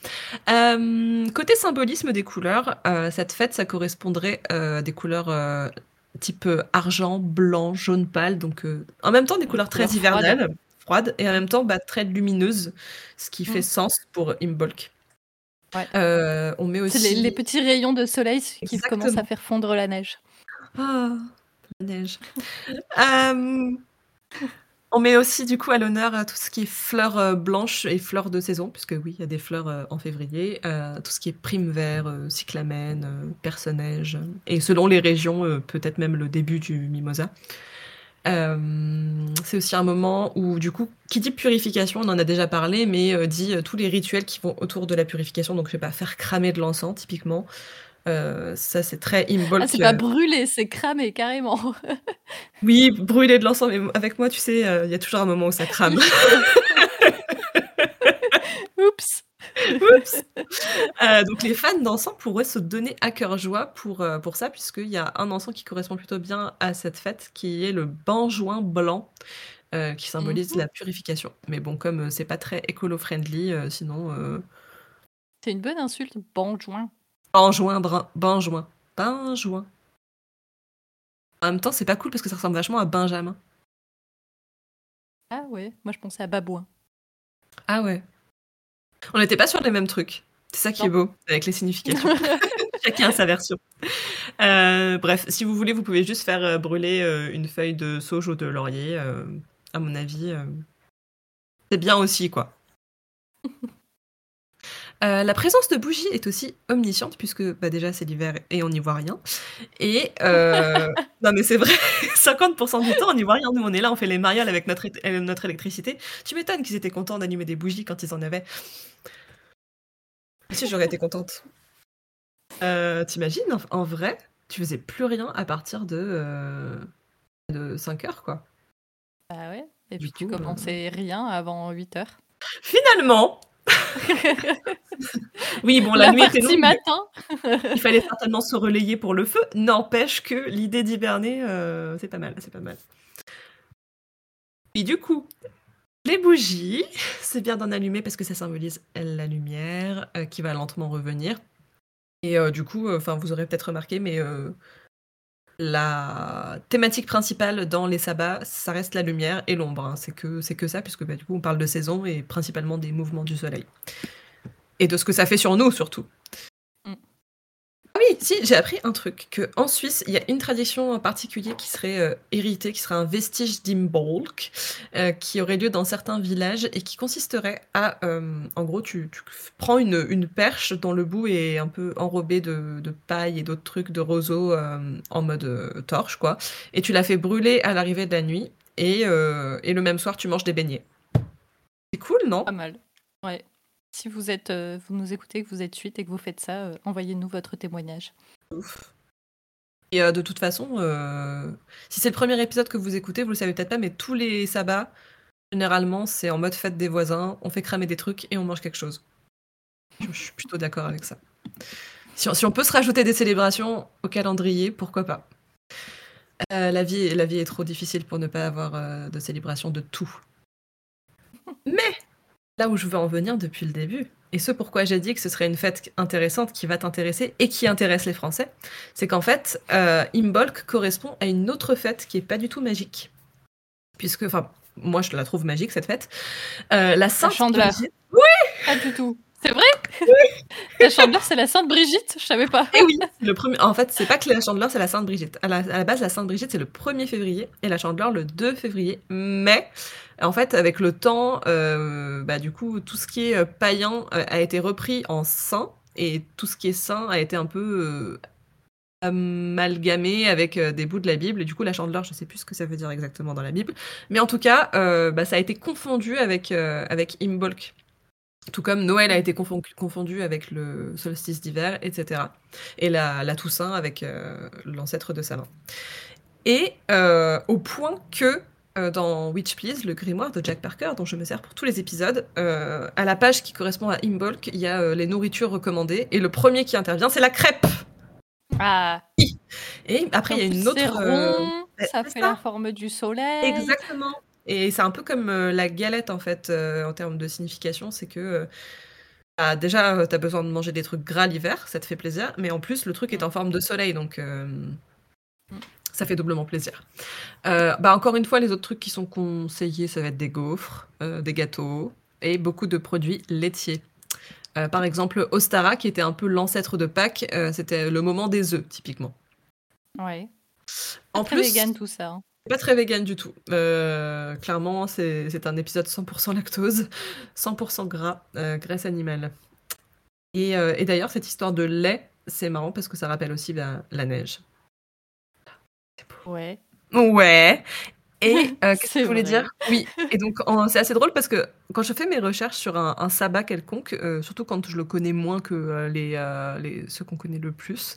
Euh, côté symbolisme des couleurs, euh, cette fête ça correspondrait euh, à des couleurs euh, type euh, argent, blanc, jaune pâle, donc euh, en même temps des couleurs très hivernales, froides, et en même temps bah, très lumineuses, ce qui fait Mm. sens pour Imbolc. Ouais. Euh, on met aussi les, les petits rayons de soleil qui commencent à faire fondre la neige. Ah, la neige. Euh, on met aussi du coup à l'honneur euh, tout ce qui est fleurs euh, blanches et fleurs de saison, puisque oui, il y a des fleurs euh, en février. tout ce qui est prime vert, cyclamen, perce-neige, euh, et selon les régions, peut-être même le début du mimosa. C'est aussi un moment où, du coup, qui dit purification, on en a déjà parlé, mais dit tous les rituels qui vont autour de la purification. Donc, je sais pas, faire cramer de l'encens, typiquement. Euh, ça, c'est très Imbolc. Ah, c'est pas brûlé, c'est cramé carrément. Oui, brûler de l'encens, mais avec moi, tu sais, euh, il y a toujours un moment où ça crame. Oups. Oups. Euh, donc les fans d'encens pourraient se donner à cœur joie pour, euh, pour ça, puisqu'il y a un encens qui correspond plutôt bien à cette fête, qui est le benjoin blanc, euh, qui symbolise Mhm. la purification. Mais bon, comme euh, c'est pas très écolo-friendly, euh, sinon... Euh... C'est une bonne insulte, bonjoin. Benjoin, benjoin, benjoin. En même temps, c'est pas cool parce que ça ressemble vachement à Benjamin. Ah ouais, moi je pensais à babouin. Ah ouais. On n'était pas sur les mêmes trucs. C'est ça qui est beau avec les significations. Chacun a sa version. Euh, bref, si vous voulez, vous pouvez juste faire euh, brûler euh, une feuille de sauge ou de laurier. à mon avis, c'est bien aussi, quoi. Euh, la présence de bougies est aussi omnisciente, puisque bah, déjà c'est l'hiver et on n'y voit rien. Et euh, non, mais c'est vrai, 50% du temps on n'y voit rien. Nous, on est là, on fait les mariales avec notre, euh, notre électricité. Tu m'étonnes qu'ils étaient contents d'allumer des bougies quand ils en avaient. Si j'aurais été contente. Euh, T'imagines, en, en vrai, tu faisais plus rien à partir de, de 5 heures, quoi. Bah ouais. Et Du puis tu coup, commençais rien avant 8 heures. Finalement Oui, bon, la, la nuit était longue. matin. Il fallait certainement se relayer pour le feu. N'empêche que l'idée d'hiberner, euh, c'est pas mal, c'est pas mal. Et du coup, les bougies, c'est bien d'en allumer parce que ça symbolise la lumière euh, qui va lentement revenir. Et euh, du coup, enfin, vous aurez peut-être remarqué, mais la thématique principale dans les sabbats, ça reste la lumière et l'ombre. hein. C'est que que ça, puisque bah, du coup, on parle de saison et principalement des mouvements du soleil et de ce que ça fait sur nous surtout. J'ai appris un truc, que en Suisse, il y a une tradition en particulier qui serait euh, héritée, qui serait un vestige d'Imbolc, euh, qui aurait lieu dans certains villages et qui consisterait à, euh, en gros, tu, prends une, perche dont le bout est un peu enrobé de, paille et d'autres trucs, de roseaux en mode torche, quoi, et tu la fais brûler à l'arrivée de la nuit, et, et le même soir, tu manges des beignets. C'est cool, non? Pas mal. Ouais. Si vous êtes, euh, vous nous écoutez, que vous êtes suite et que vous faites ça, euh, envoyez-nous votre témoignage. Ouf. Et euh, de toute façon, si c'est le premier épisode que vous écoutez, vous le savez peut-être pas, mais tous les sabbats, généralement, c'est en mode fête des voisins, on fait cramer des trucs et on mange quelque chose. Je, je suis plutôt d'accord avec ça. Si on, si on peut se rajouter des célébrations au calendrier, pourquoi pas Euh, la, vie, la vie est trop difficile pour ne pas avoir euh, de célébration de tout. Mais là où je veux en venir depuis le début, et ce pourquoi j'ai dit que ce serait une fête intéressante qui va t'intéresser et qui intéresse les Français, c'est qu'en fait, euh, Imbolc correspond à une autre fête qui est pas du tout magique. Puisque, enfin, moi je la trouve magique cette fête. Euh, la Sainte Chandeleur. Brigitte- Pas du tout. C'est vrai? La chandeleur, c'est la Sainte Brigitte? Je savais pas. Eh oui, le premier. En fait, c'est pas que la Chandeleur, c'est la Sainte Brigitte. À la, à la base, la Sainte Brigitte, c'est le 1er février et la Chandeleur le 2 février. Mais en fait, avec le temps, euh, bah, du coup, tout ce qui est euh, païen euh, a été repris en saint et tout ce qui est saint a été un peu amalgamé avec des bouts de la Bible. Et du coup, la Chandeleur, je sais plus ce que ça veut dire exactement dans la Bible, mais en tout cas, bah, ça a été confondu avec avec Imbolc. Tout comme Noël a été confon- confondu avec le solstice d'hiver, etc. Et la, Toussaint avec l'ancêtre de Salin. Et au point que euh, dans Witch Please, le grimoire de Jack Parker, dont je me sers pour tous les épisodes, euh, à la page qui correspond à Imbolc, il y a euh, les nourritures recommandées. Et le premier qui intervient, c'est la crêpe. Ah, Et après, il y a une autre. Rond, ça fait ça. la forme du soleil. Exactement. Et c'est un peu comme la galette en fait en termes de signification, c'est que bah, déjà tu as besoin de manger des trucs gras l'hiver, ça te fait plaisir, mais en plus le truc est en forme de soleil donc euh, ça fait doublement plaisir. Euh, bah, encore une fois, les autres trucs qui sont conseillés, ça va être des gaufres, euh, des gâteaux et beaucoup de produits laitiers. Euh, par exemple, Ostara, qui était un peu l'ancêtre de Pâques, c'était le moment des œufs, typiquement. Ouais. En Très plus, vegan tout ça. hein. pas très vegan du tout. Clairement, c'est un épisode 100% lactose, 100% gras, graisse animale. Et, et d'ailleurs, cette histoire de lait, c'est marrant parce que ça rappelle aussi la neige. Ouais. Ouais. Et euh, qu'est-ce que je voulais dire? Oui. Et donc, c'est assez drôle parce que quand je fais mes recherches sur un, un sabbat quelconque, euh, surtout quand je le connais moins que euh, les, les, ceux qu'on connaît le plus,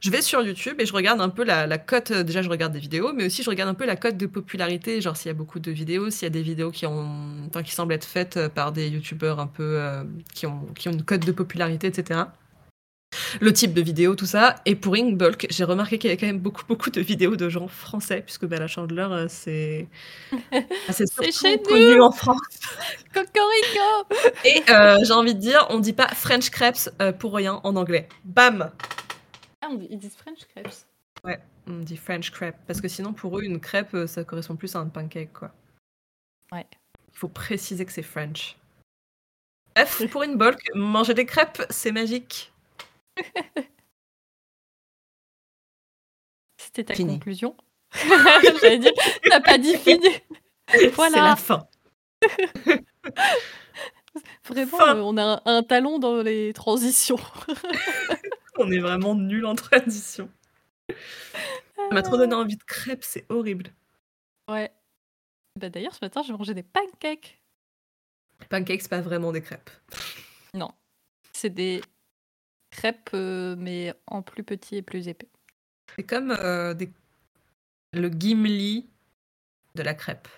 je vais sur YouTube et je regarde un peu la, la cote. Déjà, je regarde des vidéos, mais aussi je regarde un peu la cote de popularité. Genre, s'il y a beaucoup de vidéos, s'il y a des vidéos qui, ont, enfin, qui semblent être faites par des YouTubeurs un peu qui, ont, qui ont une cote de popularité, etc. Le type de vidéo, tout ça. Et pour Inkbulk, j'ai remarqué qu'il y avait quand même beaucoup, beaucoup de vidéos de gens français, puisque bah, la chandeleur, euh, c'est. c'est surtout connu en France. Cocorico Et euh, j'ai envie de dire, on dit pas French crepes euh, pour rien en anglais. Bam Ah, on dit- ils disent French crepes. On dit French crepe, parce que sinon pour eux, une crêpe, ça correspond plus à un pancake, quoi. Ouais. Il faut préciser que c'est French. Bref, pour une bulk, manger des crêpes, c'est magique. C'était ta Fini. conclusion J'allais dire, t'as pas dit fini. C'est Voilà. la fin. Vraiment, Fin. euh, on a un, un talon dans les transitions. On est vraiment nuls en transition. Ça m'a trop donné envie de crêpes, c'est horrible. Ouais. Bah, D'ailleurs, ce matin, j'ai mangé des pancakes. Pancakes, c'est pas vraiment des crêpes. C'est des crêpes, mais en plus petit et plus épais. C'est comme euh, des... le gimli de la crêpe.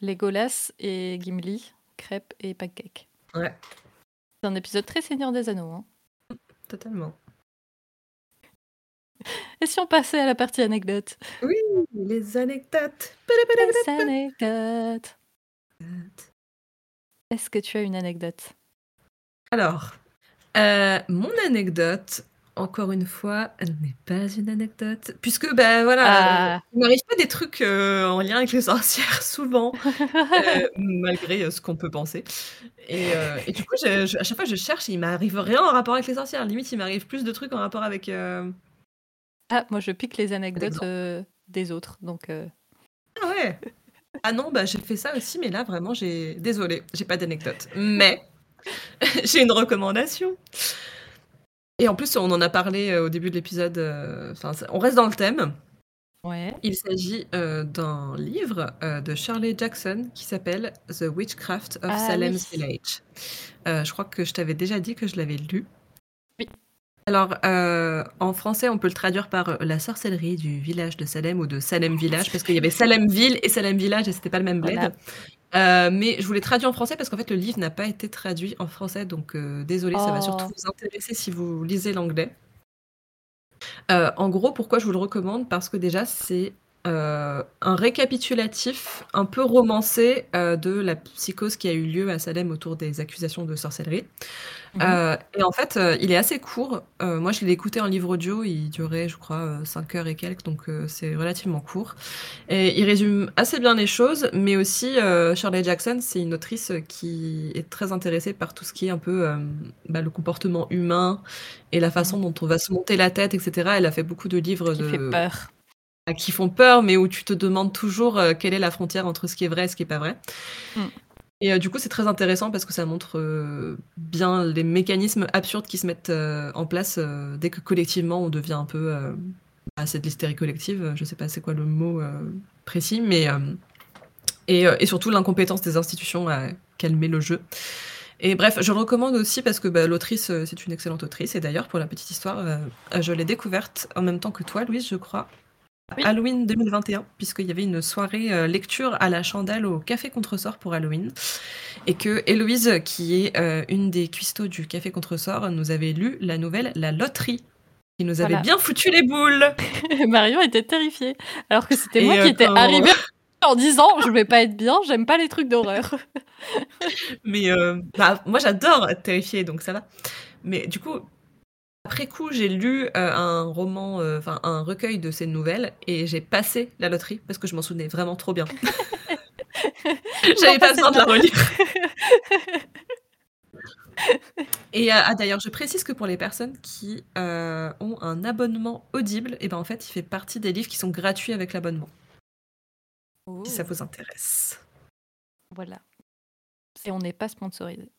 Legolas et Gimli, crêpes et pancakes. Ouais, C'est un épisode très Seigneur des Anneaux. hein. totalement. Et si on passait à la partie anecdote? Les anecdotes. Les anecdotes. Est-ce que tu as une anecdote? Alors, euh, mon anecdote, encore une fois, n'est pas une anecdote, puisque ben voilà, Ah. il m'arrive pas des trucs euh, en lien avec les sorcières souvent, euh, malgré euh, ce qu'on peut penser. Et, et du coup, je- je- à chaque fois, je cherche, et il m'arrive rien en rapport avec les sorcières. Limite, il m'arrive plus de trucs en rapport avec. Ah, moi je pique les anecdotes des autres. Donc, Ah ouais. Ah non, bah j'ai fait ça aussi, mais là vraiment, j'ai. Désolée, j'ai pas d'anecdote. Mais j'ai une recommandation. Et en plus, on en a parlé euh, au début de l'épisode. euh, Enfin, on reste dans le thème. ouais. Il s'agit euh, d'un livre euh, de Shirley Jackson qui s'appelle The Witchcraft of Ah Salem's oui. Village. Euh, je crois que je t'avais déjà dit que je l'avais lu. Alors, euh, en français, on peut le traduire par euh, la sorcellerie du village de Salem ou de Salem Village, parce qu'il y avait Salemville et Salem Village et c'était pas le même bled. Voilà. Euh, mais je vous l'ai traduit en français parce qu'en fait, le livre n'a pas été traduit en français, donc désolé, ça va Oh. surtout vous intéresser si vous lisez l'anglais. En gros, pourquoi je vous le recommande? Parce que déjà, c'est euh, un récapitulatif un peu romancé euh, de la psychose qui a eu lieu à Salem autour des accusations de sorcellerie. Mhm. Euh, et en fait, il est assez court. Moi, je l'ai écouté en livre audio. Il durait, je crois, 5 heures et quelques, donc c'est relativement court. Et il résume assez bien les choses, mais aussi Shirley Jackson, c'est une autrice qui est très intéressée par tout ce qui est un peu bah, le comportement humain et la façon dont on va se monter la tête, etc. Elle a fait beaucoup de livres Qui de fait peur. Qui font peur, mais où tu te demandes toujours euh, quelle est la frontière entre ce qui est vrai et ce qui est pas vrai. Mm. Et euh, du coup, c'est très intéressant parce que ça montre euh, bien les mécanismes absurdes qui se mettent euh, en place dès que collectivement on devient un peu. bah, c'est de l'hystérie collective, je sais pas c'est quoi le mot précis, mais. et, et surtout l'incompétence des institutions à calmer le jeu. Et bref, je le recommande aussi parce que bah, l'autrice, c'est une excellente autrice. Et d'ailleurs, pour la petite histoire, je l'ai découverte en même temps que toi, Louise, je crois, Oui. Halloween 2021, puisqu'il y avait une soirée euh, lecture à la chandelle au Café Contresort pour Halloween. Et que Héloïse, qui est euh, une des cuistots du Café Contresort, nous avait lu la nouvelle La Loterie, qui nous avait Voilà. bien foutu les boules. Marion était terrifiée. Alors que c'était moi euh, qui étais quand- arrivée en disant Je vais pas être bien, j'aime pas les trucs d'horreur. Mais euh, bah, moi, j'adore être terrifiée, donc ça va. Mais du coup, après coup, j'ai lu euh, un roman, euh, enfin un recueil de ces nouvelles, et j'ai passé la loterie parce que je m'en souvenais vraiment trop bien. J'avais pas besoin de la relire. Et euh, ah, d'ailleurs, je précise que pour les personnes qui euh, ont un abonnement audible, et ben en fait, il fait partie des livres qui sont gratuits avec l'abonnement, si ça vous intéresse. Voilà. Et on n'est pas sponsorisé.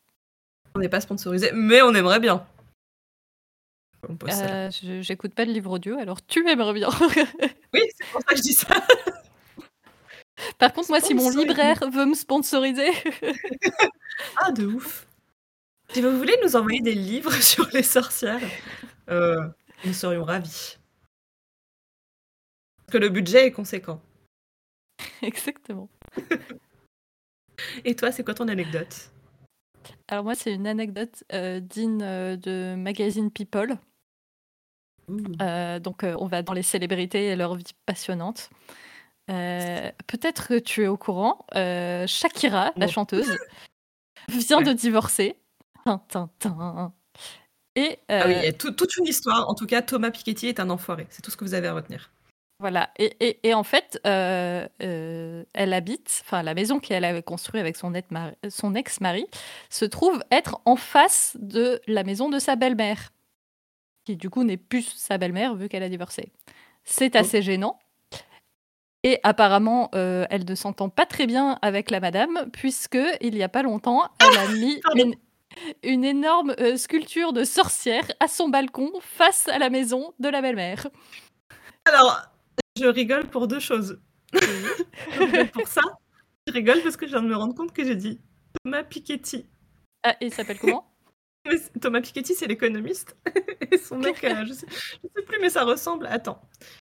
On n'est pas sponsorisé, mais on aimerait bien. On pose. Euh, je- J'écoute pas de livre audio, alors tu aimerais bien. Oui, c'est pour ça que je dis ça. Par contre, moi, si mon libraire veut me sponsoriser, Ah, de ouf. Si vous voulez nous envoyer des livres sur les sorcières, euh, nous serions ravis. Parce que le budget est conséquent. exactement. Et toi, c'est quoi ton anecdote? Alors moi, c'est une anecdote euh, digne euh, de magazine People. Euh, donc, euh, on va dans les célébrités et leur vie passionnante. Euh, Peut-être que tu es au courant, Shakira, la chanteuse, vient de divorcer. Tin, tin, tin. Et Ah oui, il y a tout- toute une histoire. En tout cas, Thomas Piketty est un enfoiré. C'est tout ce que vous avez à retenir. Voilà. Et, et- et en fait, euh, euh, elle habite, enfin, la maison qu'elle avait construite avec son ex-mari se trouve être en face de la maison de sa belle-mère, qui du coup n'est plus sa belle-mère vu qu'elle a divorcé. C'est assez gênant. Et apparemment, euh, elle ne s'entend pas très bien avec la madame, puisque il y a pas longtemps, elle a mis une, une énorme euh, sculpture de sorcière à son balcon face à la maison de la belle-mère. Alors, je rigole pour deux choses. Je rigole pour ça, je rigole parce que je viens de me rendre compte que j'ai dit Thomas Piketty. Ah, et il s'appelle comment? Mais Thomas Piketty, c'est l'économiste. Et son mec, euh, je, sais, je sais plus, mais ça ressemble. Attends.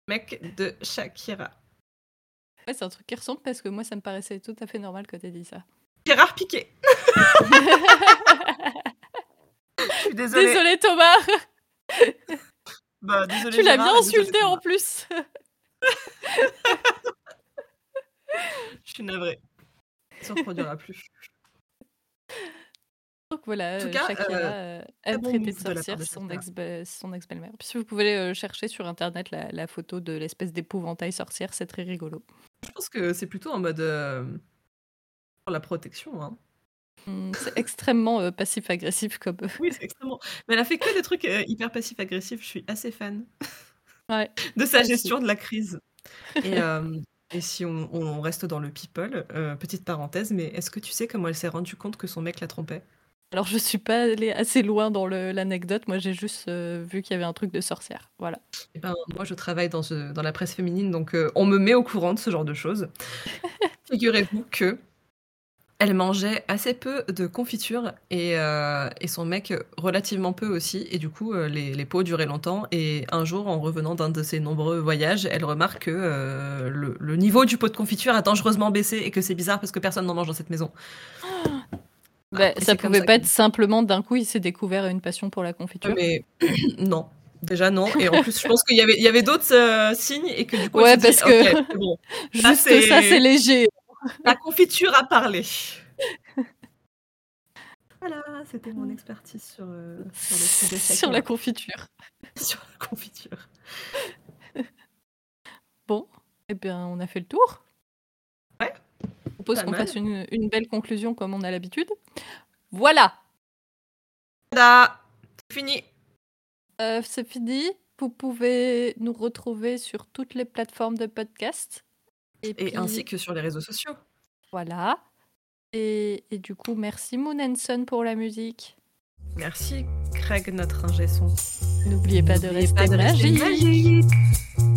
Mec de Shakira. Ouais, c'est un truc qui ressemble parce que moi, ça me paraissait tout à fait normal que tu dit ça. Gérard Piquet. Je suis désolée. Désolée Thomas, Bah, désolée, tu l'as bien insulté en plus. Je suis navrée. Ça ne reproduira plus. Donc voilà, En tout euh, cas, Shakira euh, euh, a bon traité de sorcière de son, ex ex-belle-mère. Puis si vous pouvez euh, chercher sur internet la, la photo de l'espèce d'épouvantail sorcière, c'est très rigolo. Je pense que c'est plutôt en mode euh, pour la protection. Hein. Hum, c'est extrêmement euh, passif-agressif comme. Oui, c'est extrêmement. Mais elle a fait que des trucs euh, hyper passifs-agressifs. Je suis assez fan Ouais. de sa gestion de la crise. Et, euh, et si on, on reste dans le people, euh, petite parenthèse, mais est-ce que tu sais comment elle s'est rendue compte que son mec la trompait? Alors je suis pas allée assez loin dans l'anecdote, moi j'ai juste euh, vu qu'il y avait un truc de sorcière. Voilà. Eh ben, moi, je travaille dans, ce- dans la presse féminine, donc euh, on me met au courant de ce genre de choses. Figurez-vous que elle mangeait assez peu de confiture et, euh, et son mec relativement peu aussi. Et du coup, les, les pots duraient longtemps. Et un jour, en revenant d'un de ses nombreux voyages, elle remarque que euh, le, le niveau du pot de confiture a dangereusement baissé et que c'est bizarre parce que personne n'en mange dans cette maison. Bah, ça pouvait ça pas que- être simplement d'un coup il s'est découvert une passion pour la confiture. Mais non. Déjà non, et en plus je pense qu'il y avait, il y avait d'autres euh, signes et que du coup Ouais, dit, parce que- bon, Juste ça c'est léger. La confiture a parlé. Voilà, c'était mon expertise sur, euh, sur le sujet Sur la confiture. sur la confiture. Bon, eh bien on a fait le tour. Propose qu'on fasse une, une belle conclusion comme on a l'habitude. Voilà, Tada C'est fini. Euh, c'est fini. Vous pouvez nous retrouver sur toutes les plateformes de podcast. Et, Et puis, ainsi que sur les réseaux sociaux. Voilà. Et, et du coup, merci Moon Hanson pour la musique. Merci Craig, notre ingé son. N'oubliez pas de rester pas de rester magique. magique.